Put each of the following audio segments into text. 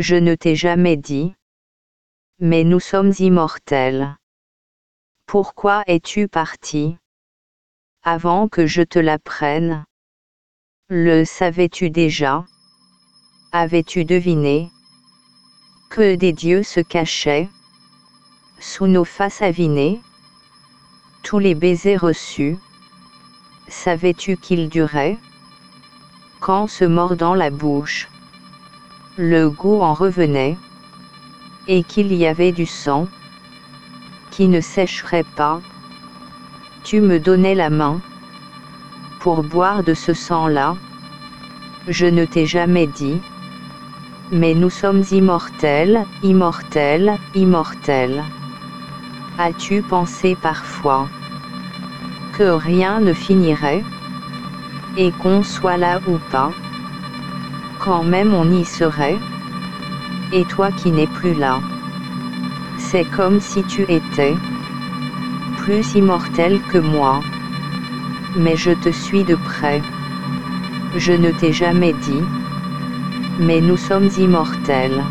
Je ne t'ai jamais dit. Mais nous sommes immortels. Pourquoi es-tu parti? Avant que je te l'apprenne. Le savais-tu déjà? Avais-tu deviné? Que des dieux se cachaient? Sous nos faces avinées Tous les baisers reçus? Savais-tu qu'ils duraient? Quand se mordant la bouche? Le goût en revenait, et qu'il y avait du sang, qui ne sécherait pas. Tu me donnais la main, pour boire de ce sang-là. Je ne t'ai jamais dit, mais nous sommes immortels, immortels, immortels. As-tu pensé parfois que rien ne finirait, et qu'on soit là ou pas? Même on y serait? Et toi qui n'es plus là C'est comme si tu étais plus immortel que moi. Mais je te suis de près. Je ne t'ai jamais dit. Mais nous sommes immortels.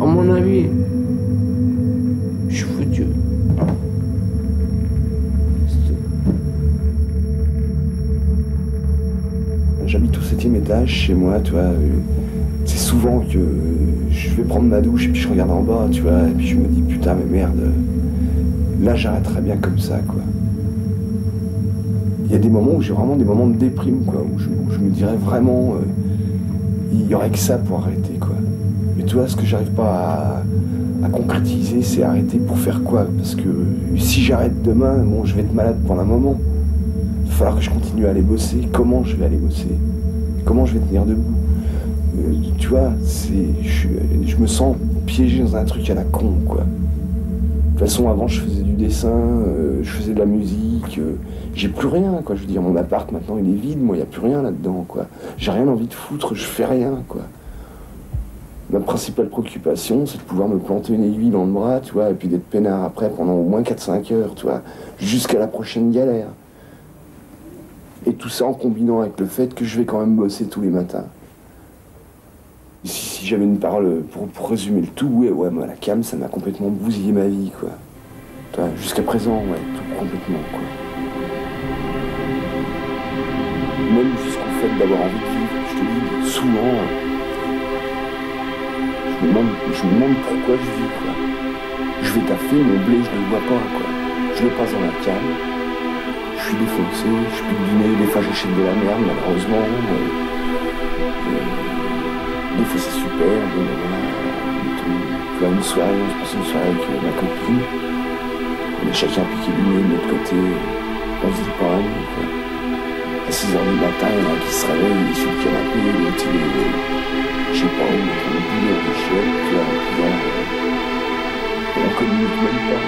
À mon avis, je suis foutu. J'habite au septième étage chez moi, tu vois. C'est souvent que je vais prendre ma douche et puis je regarde en bas, tu vois, et puis je me dis putain mais merde, là j'arrêterai bien comme ça, quoi. Il y a des moments où j'ai vraiment des moments de déprime, quoi, où je, me dirais vraiment, euh, il y aurait que ça pour arrêter, tu vois, ce que j'arrive pas à, concrétiser, c'est arrêter pour faire quoi? Parce que si j'arrête demain, bon, je vais être malade pendant un moment. Il va falloir que je continue à aller bosser. Comment je vais aller bosser? Comment je vais tenir debout? Euh, Tu vois, c'est, je, me sens piégé dans un truc à la con, quoi. De toute façon, avant, je faisais du dessin, euh, je faisais de la musique. Euh, j'ai plus rien, quoi. Je veux dire, mon appart, maintenant, il est vide. Moi, il n'y a plus rien là-dedans, quoi. J'ai rien envie de foutre, je fais rien, quoi. Ma principale préoccupation, c'est de pouvoir me planter une aiguille dans le bras, tu vois, et puis d'être peinard après pendant au moins 4-5 heures, tu vois, jusqu'à la prochaine galère. Et tout ça en combinant avec le fait que je vais quand même bosser tous les matins. Si, j'avais une parole pour, résumer le tout, ouais, ouais, moi, la cam, ça m'a complètement bousillé ma vie, quoi. Jusqu'à présent, ouais, tout complètement, quoi. Même jusqu'au fait d'avoir envie de vivre, je te dis, souvent, je me demande pourquoi je vis, quoi. Je vais taffer, mon blé, je ne le vois pas. Je le passe dans la cam, je suis défoncé, je peux dîner, des fois j'achète de la merde, malheureusement. Euh, euh, des fois c'est super, vois, une soirée, on se passe une soirée avec ma copine, on est chacun piqué du nez de notre côté, on se dit pas. À 6h du matin, il y en a qui se réveille, il est sur le canapé, l'autre il est, je sais pas, est en train de des chiottes, tu vois, puis là, on communique même pas.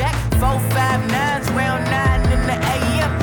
back. Four, five, nines, round nine in the AM.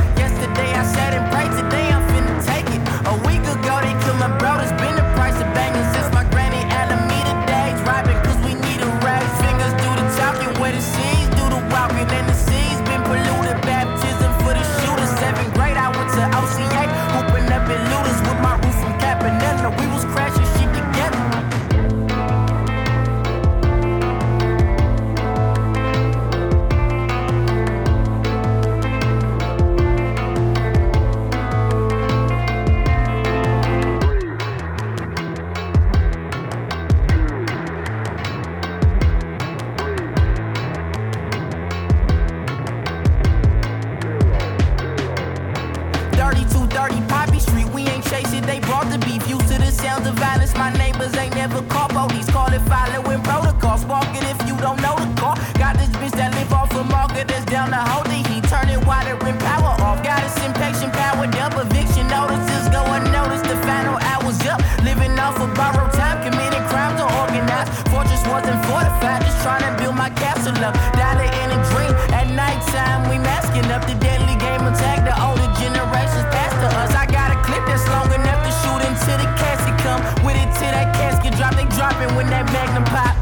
we masking up the deadly game attack. The older generations pass to us. I got a clip that's long enough to shoot into the casket. Come with it till that casket drop. They dropping when that magnum pop.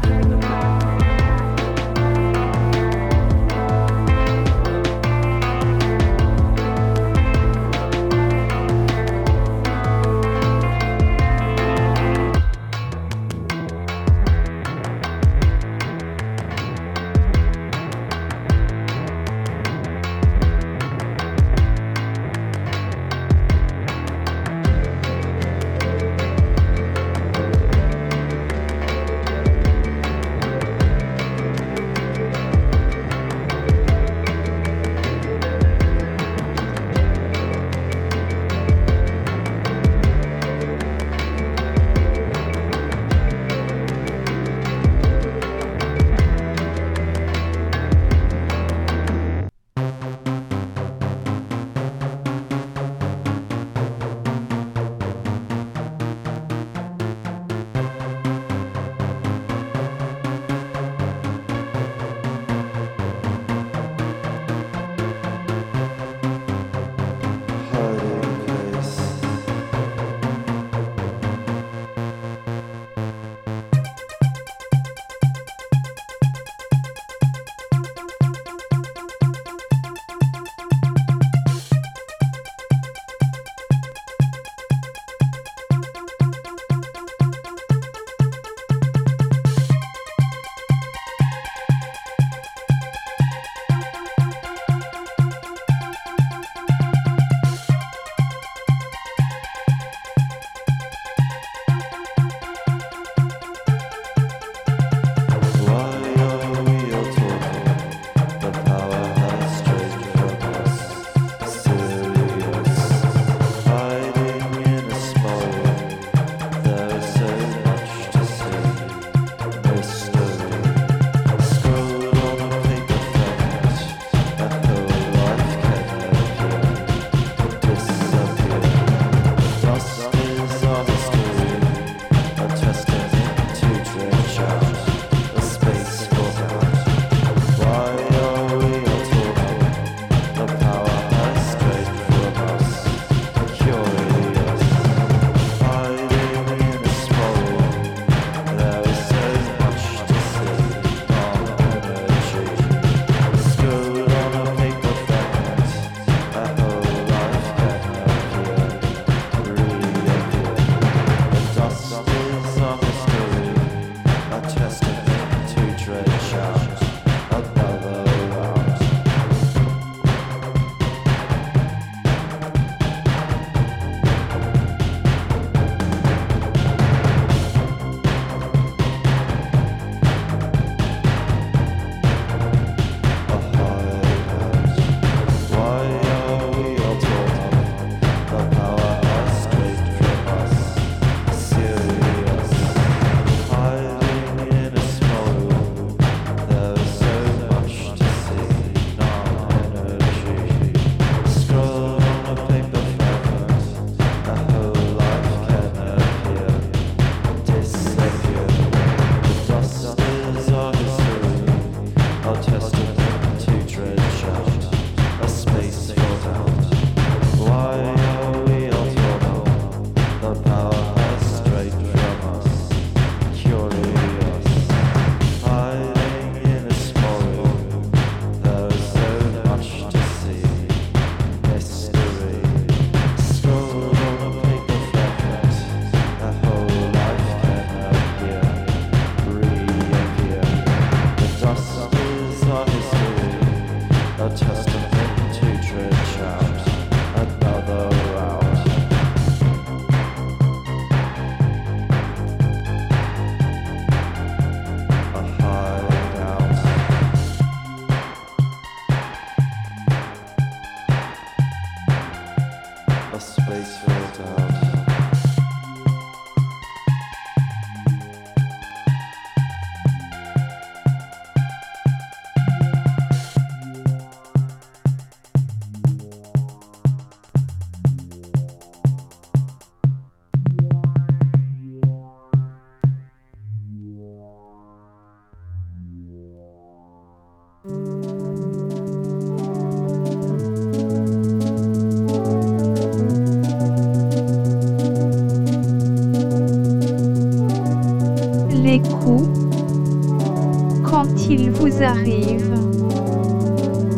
Vous arrivent.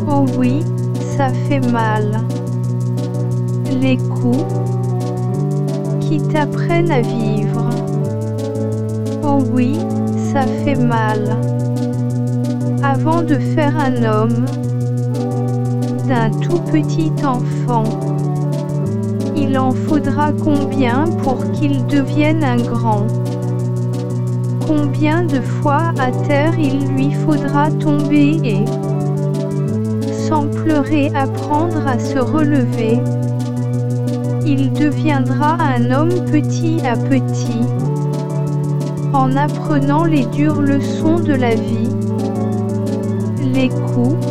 Oh oui, ça fait mal. Les coups qui t'apprennent à vivre. Oh oui, ça fait mal. Avant de faire un homme, d'un tout petit enfant, il en faudra combien pour qu'il devienne un grand? Combien de fois à terre il lui faudra tomber et, sans pleurer, apprendre à se relever Il deviendra un homme petit à petit, en apprenant les dures leçons de la vie. Les coups,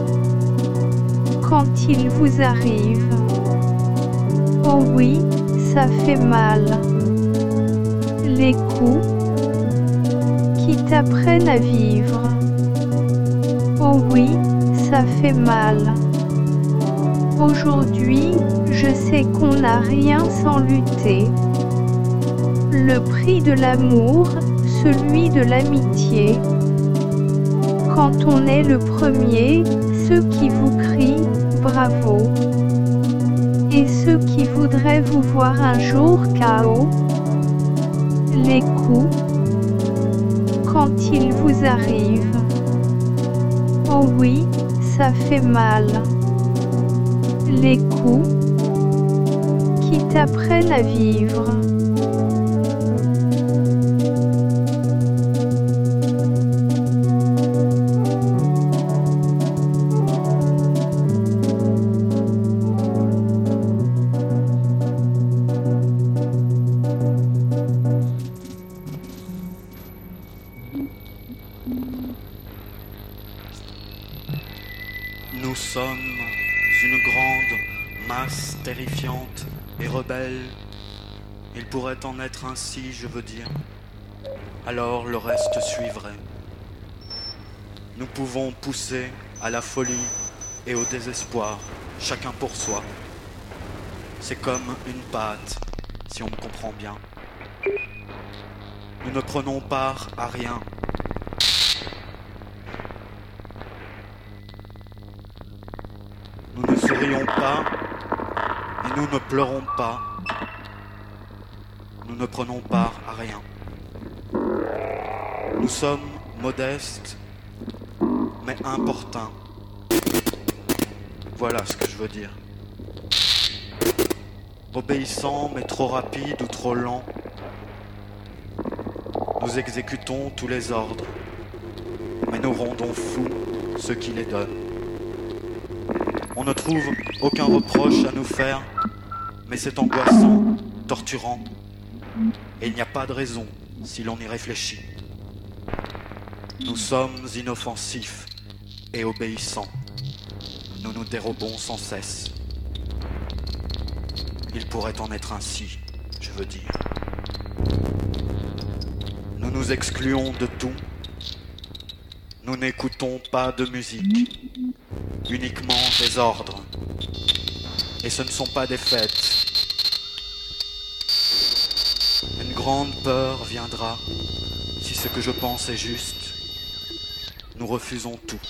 quand ils vous arrivent. Oh oui, ça fait mal. Les coups t'apprennent à vivre. Oh oui, ça fait mal. Aujourd'hui, je sais qu'on n'a rien sans lutter. Le prix de l'amour, celui de l'amitié. Quand on est le premier, ceux qui vous crient, bravo. Et ceux qui voudraient vous voir un jour chaos. Les coups, quand ils vous arrivent. Oh oui, ça fait mal. Les coups qui t'apprennent à vivre. Être ainsi, je veux dire. Alors le reste suivrait. Nous pouvons pousser à la folie et au désespoir, chacun pour soi. C'est comme une pâte, si on me comprend bien. Nous ne prenons part à rien. Nous ne sourions pas et nous ne pleurons pas. Nous ne prenons part à rien. Nous sommes modestes, mais importuns. Voilà ce que je veux dire. Obéissants, mais trop rapides ou trop lents. Nous exécutons tous les ordres, mais nous rendons fous ceux qui les donnent. On ne trouve aucun reproche à nous faire, mais c'est angoissant, torturant, et il n'y a pas de raison si l'on y réfléchit. Nous sommes inoffensifs et obéissants. Nous nous dérobons sans cesse. Il pourrait en être ainsi, je veux dire. Nous nous excluons de tout. Nous n'écoutons pas de musique, uniquement des ordres. Et ce ne sont pas des fêtes. Une grande peur viendra si ce que je pense est juste. Nous refusons tout.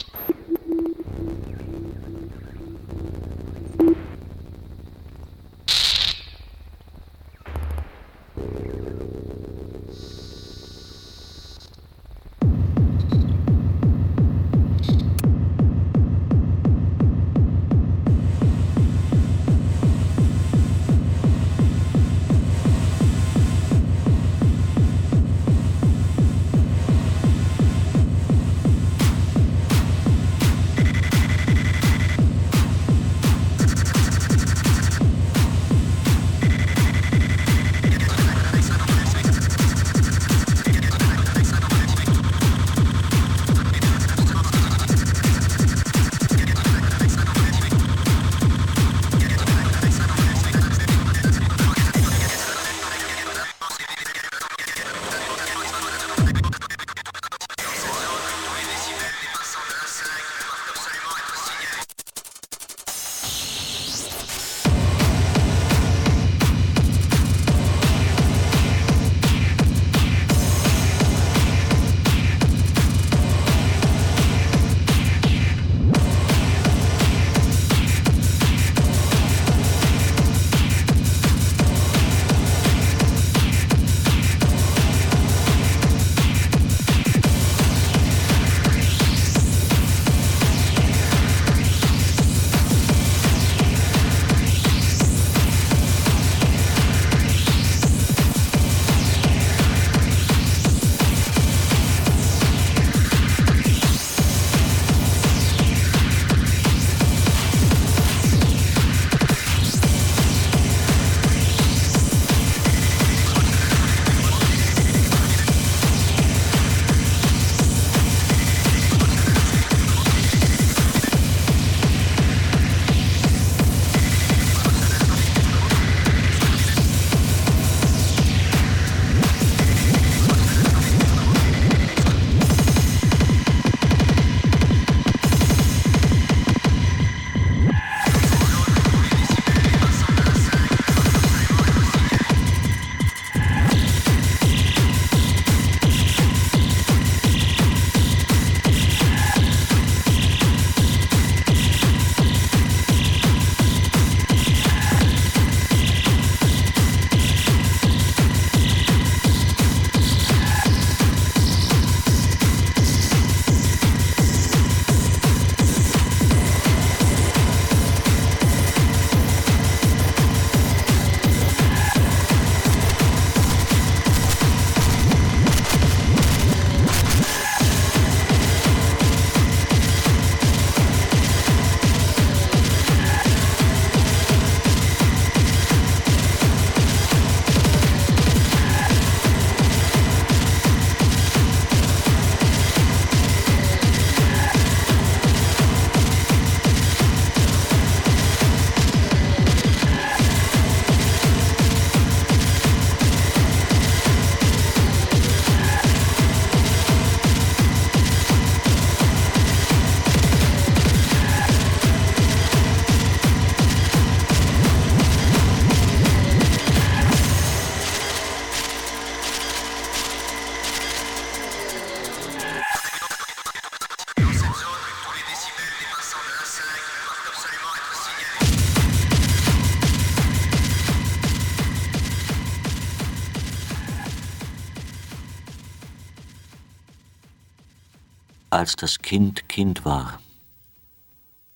Als das Kind Kind war,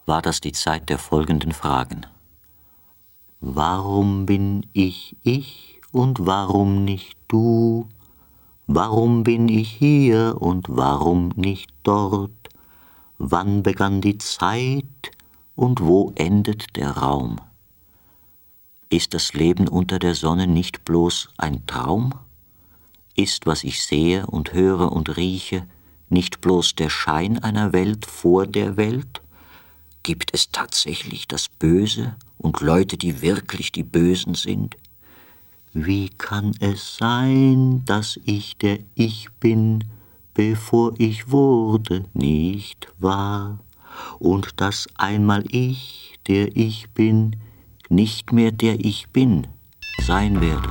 war das die Zeit der folgenden Fragen. Warum bin ich ich und warum nicht du? Warum bin ich hier und warum nicht dort? Wann begann die Zeit und wo endet der Raum? Ist das Leben unter der Sonne nicht bloß ein Traum? Ist, was ich sehe und höre und rieche, nicht bloß der Schein einer Welt vor der Welt? Gibt es tatsächlich das Böse und Leute, die wirklich die Bösen sind? Wie kann es sein, dass ich der Ich bin, bevor ich wurde, nicht wahr? Und dass einmal ich, der ich bin, nicht mehr der ich bin, sein werde.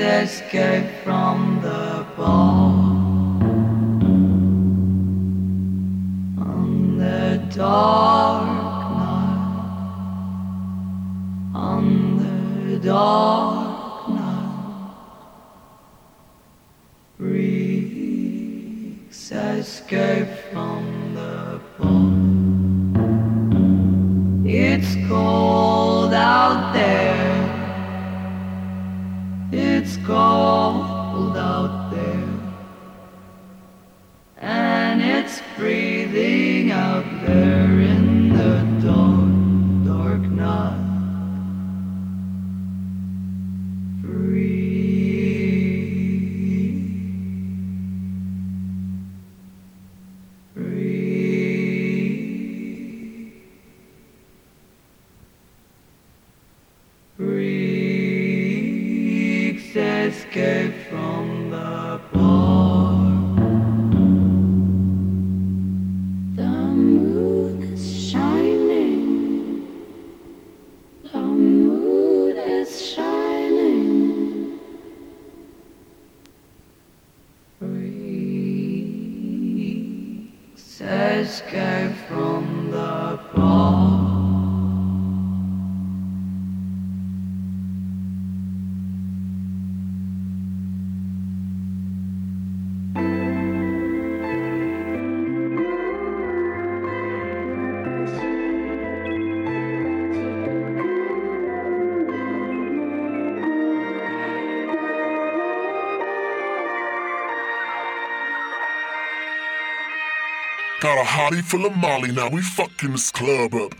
escape from the ball on the dark night. On the dark Got a hottie full of Molly, now we fucking this club up.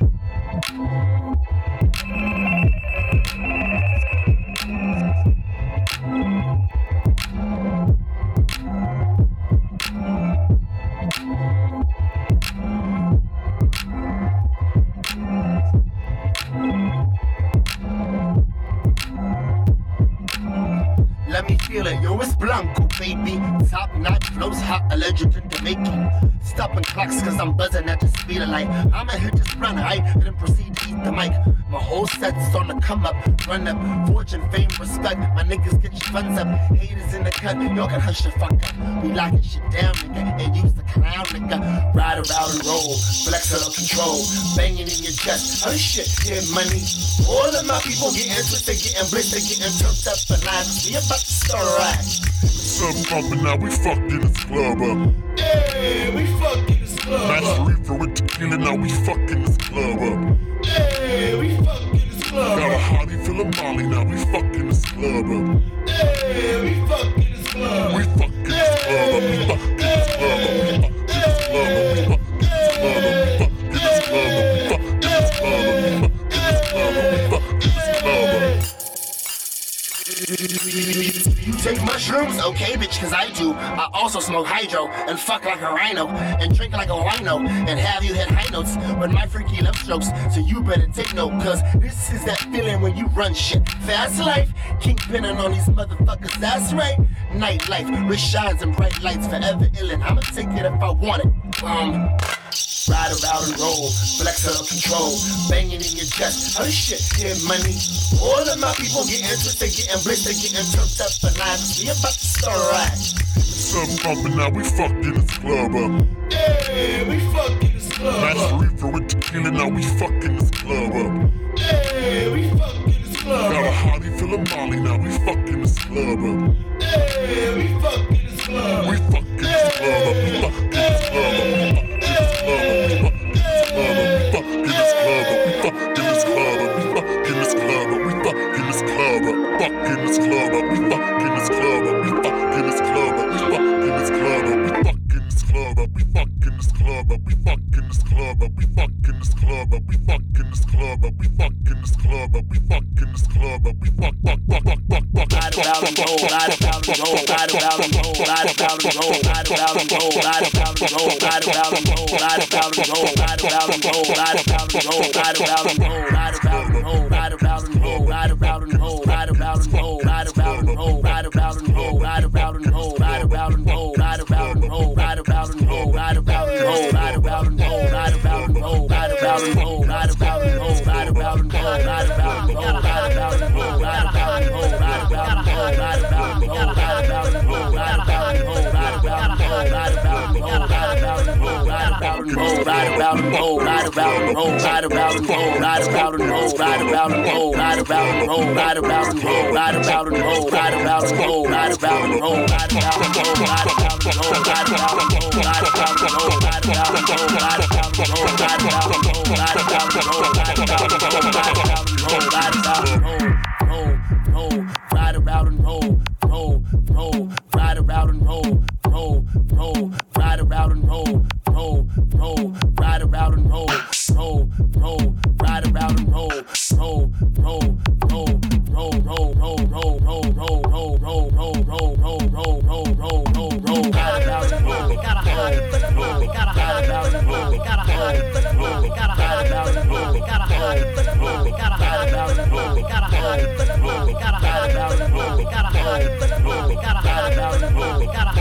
Let me feel it, yo, it's Blanco, baby. Stopping clocks, cause I'm buzzing at the speed of light. I'ma hit this run high, and then proceed to eat the mic. My whole set's on the come up, run up. Fortune, fame, respect. My niggas get your funds up. Haters in the cut, y'all can hush the fuck up. We locking shit down, nigga, and use the clown, nigga. Ride around and roll, flex out of control. Banging in your chest, oh shit, get money. All of my people getting twisted, getting blitzed, they getting turned up for life. We about to start a ride. Sub pumping, now we fucking this club up. Hey, we fucking this club Master up. reefer with tequila, now we fucking this club up. Hey, we fucking this club Got a up. hottie full of Molly, now we fucking this club up. Hey, we fucking this club We fucking this club up, we fucking this club up, we fucking this club up, we fucking take mushrooms? Okay, bitch, cause I do. I also smoke hydro and fuck like a rhino and drink like a rhino and have you hit high notes with my freaky love strokes. So you better take note, cause this is that feeling when you run shit. Fast life, kingpinning on these motherfuckers, that's right. Nightlife, wrist shines and bright lights, forever illin'. I'ma take it if I want it. Um. Ride around and roll, flex out of control, banging in your chest. Oh shit, get money. All of my people getting twisted, getting blitzed, getting turned up for life. We about to start a. Sub pumping, now we fucking this club up. Hey, we fucking this club Master up. reefer with tequila, now we fucking this club up. Hey, we fucking this club Got a up. hottie full of Molly, now we fucking this club up. Roll, ride around and roll, ride around and roll, ride around and roll, ride around and roll, ride around and roll, ride around and roll, ride around and roll, ride around and roll, ride around and roll, ride around and roll, ride around and roll, ride around and roll,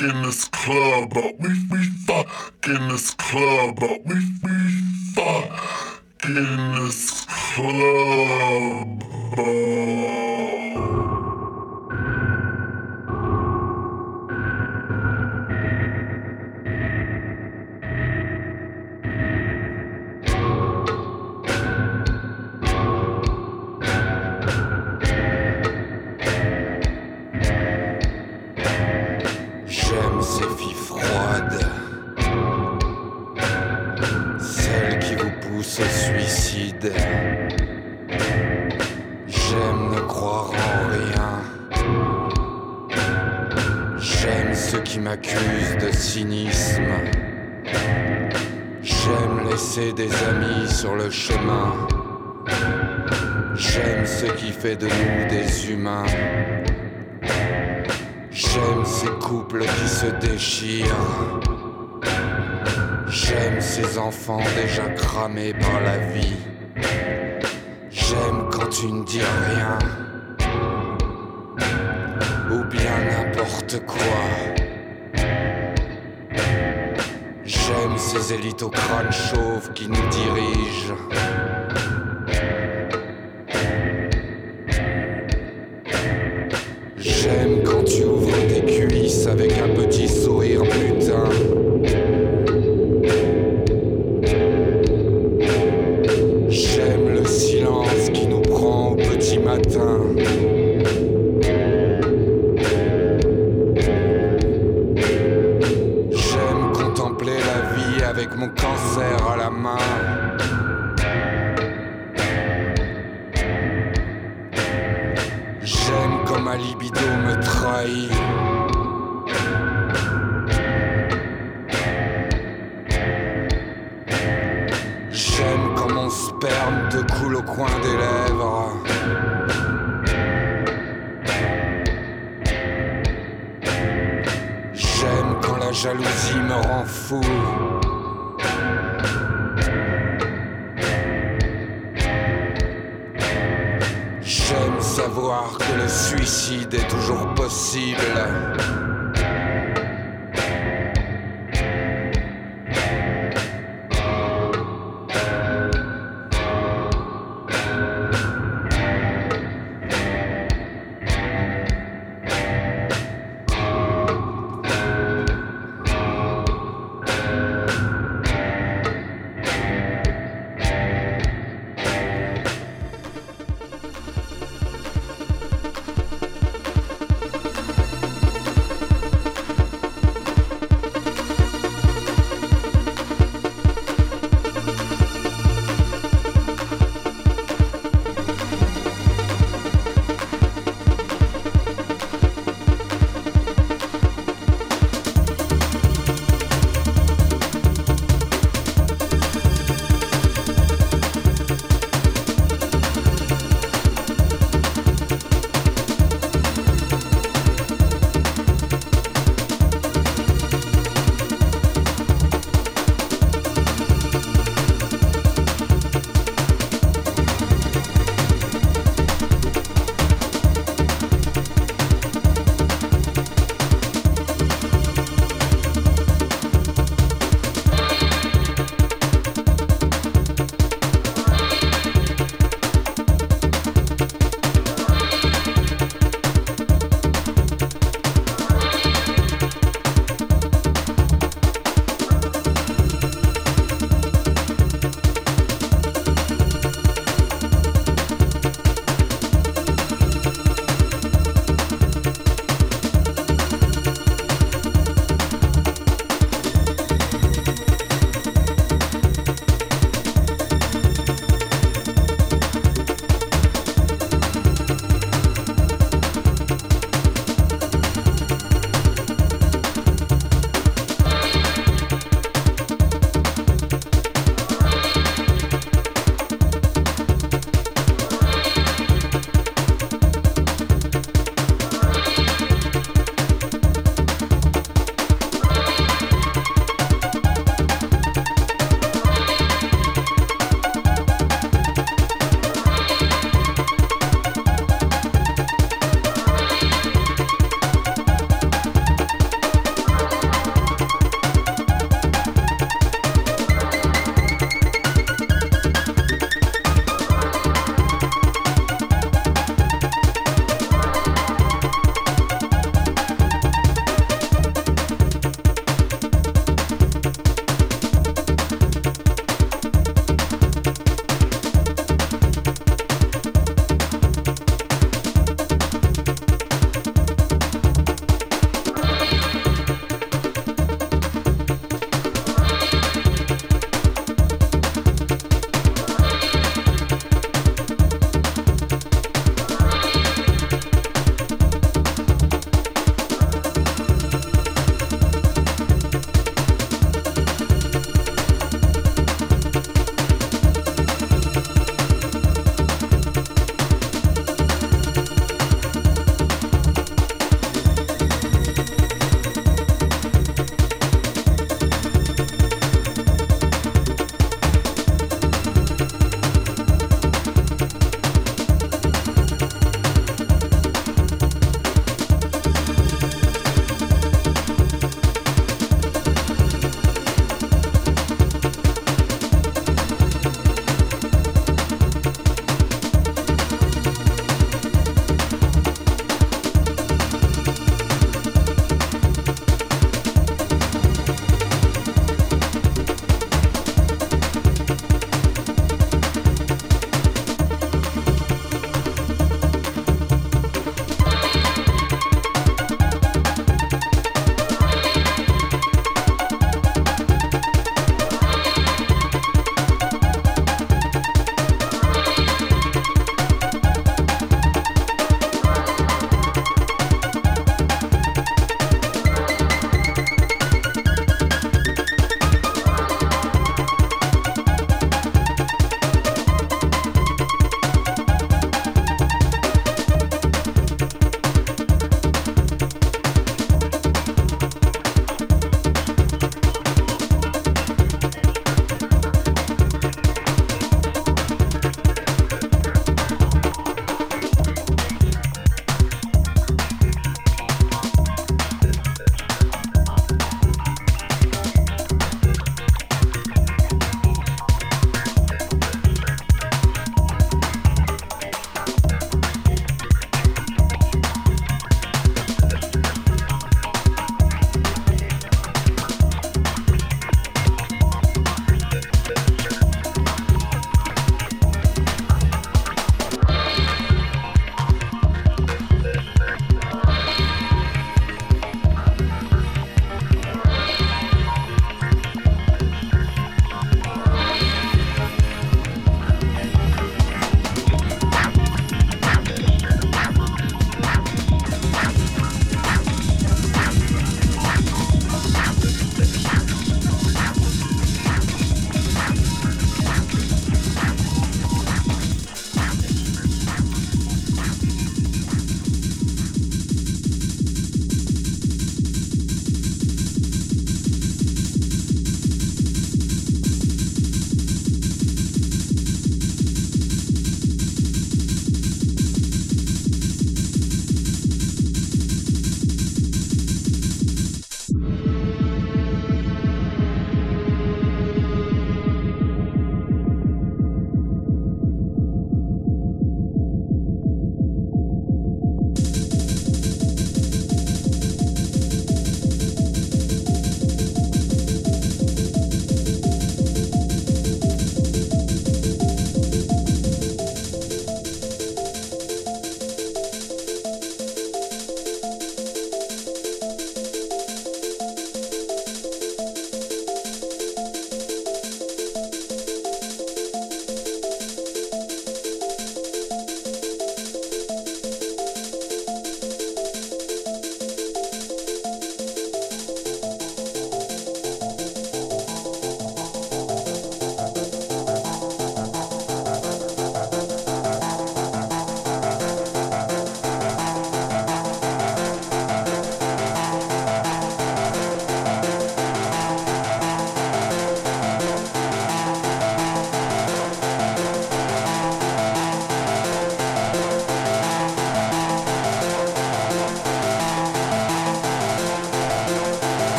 in this club, but we we fuck in this club, but we we fuck in this club. J'aime ne croire en rien. J'aime ceux qui m'accusent de cynisme. J'aime laisser des amis sur le chemin. J'aime ce qui fait de nous des humains. J'aime ces couples qui se déchirent. J'aime ces enfants déjà cramés par la vie. J'aime quand tu ne dis rien. Ou bien n'importe quoi. J'aime ces élites au crâne chauve qui nous dirigent. J'aime quand tu ouvres tes cuisses avec un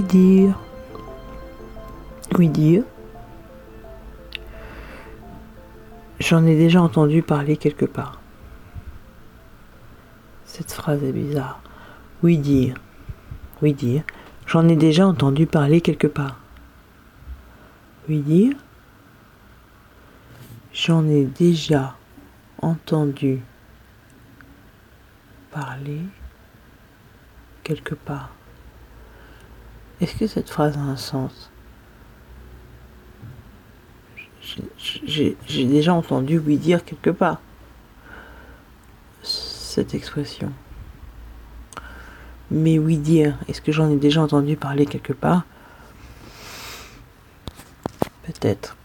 Oui dire. Oui dire. J'en ai déjà entendu parler quelque part. Cette phrase est bizarre. Oui dire. Oui dire. J'en ai déjà entendu parler quelque part. Oui dire. J'en ai déjà entendu parler quelque part. Est-ce que cette phrase a un sens? J'ai déjà entendu oui dire quelque part cette expression. Mais oui dire, est-ce que j'en ai déjà entendu parler quelque part? Peut-être.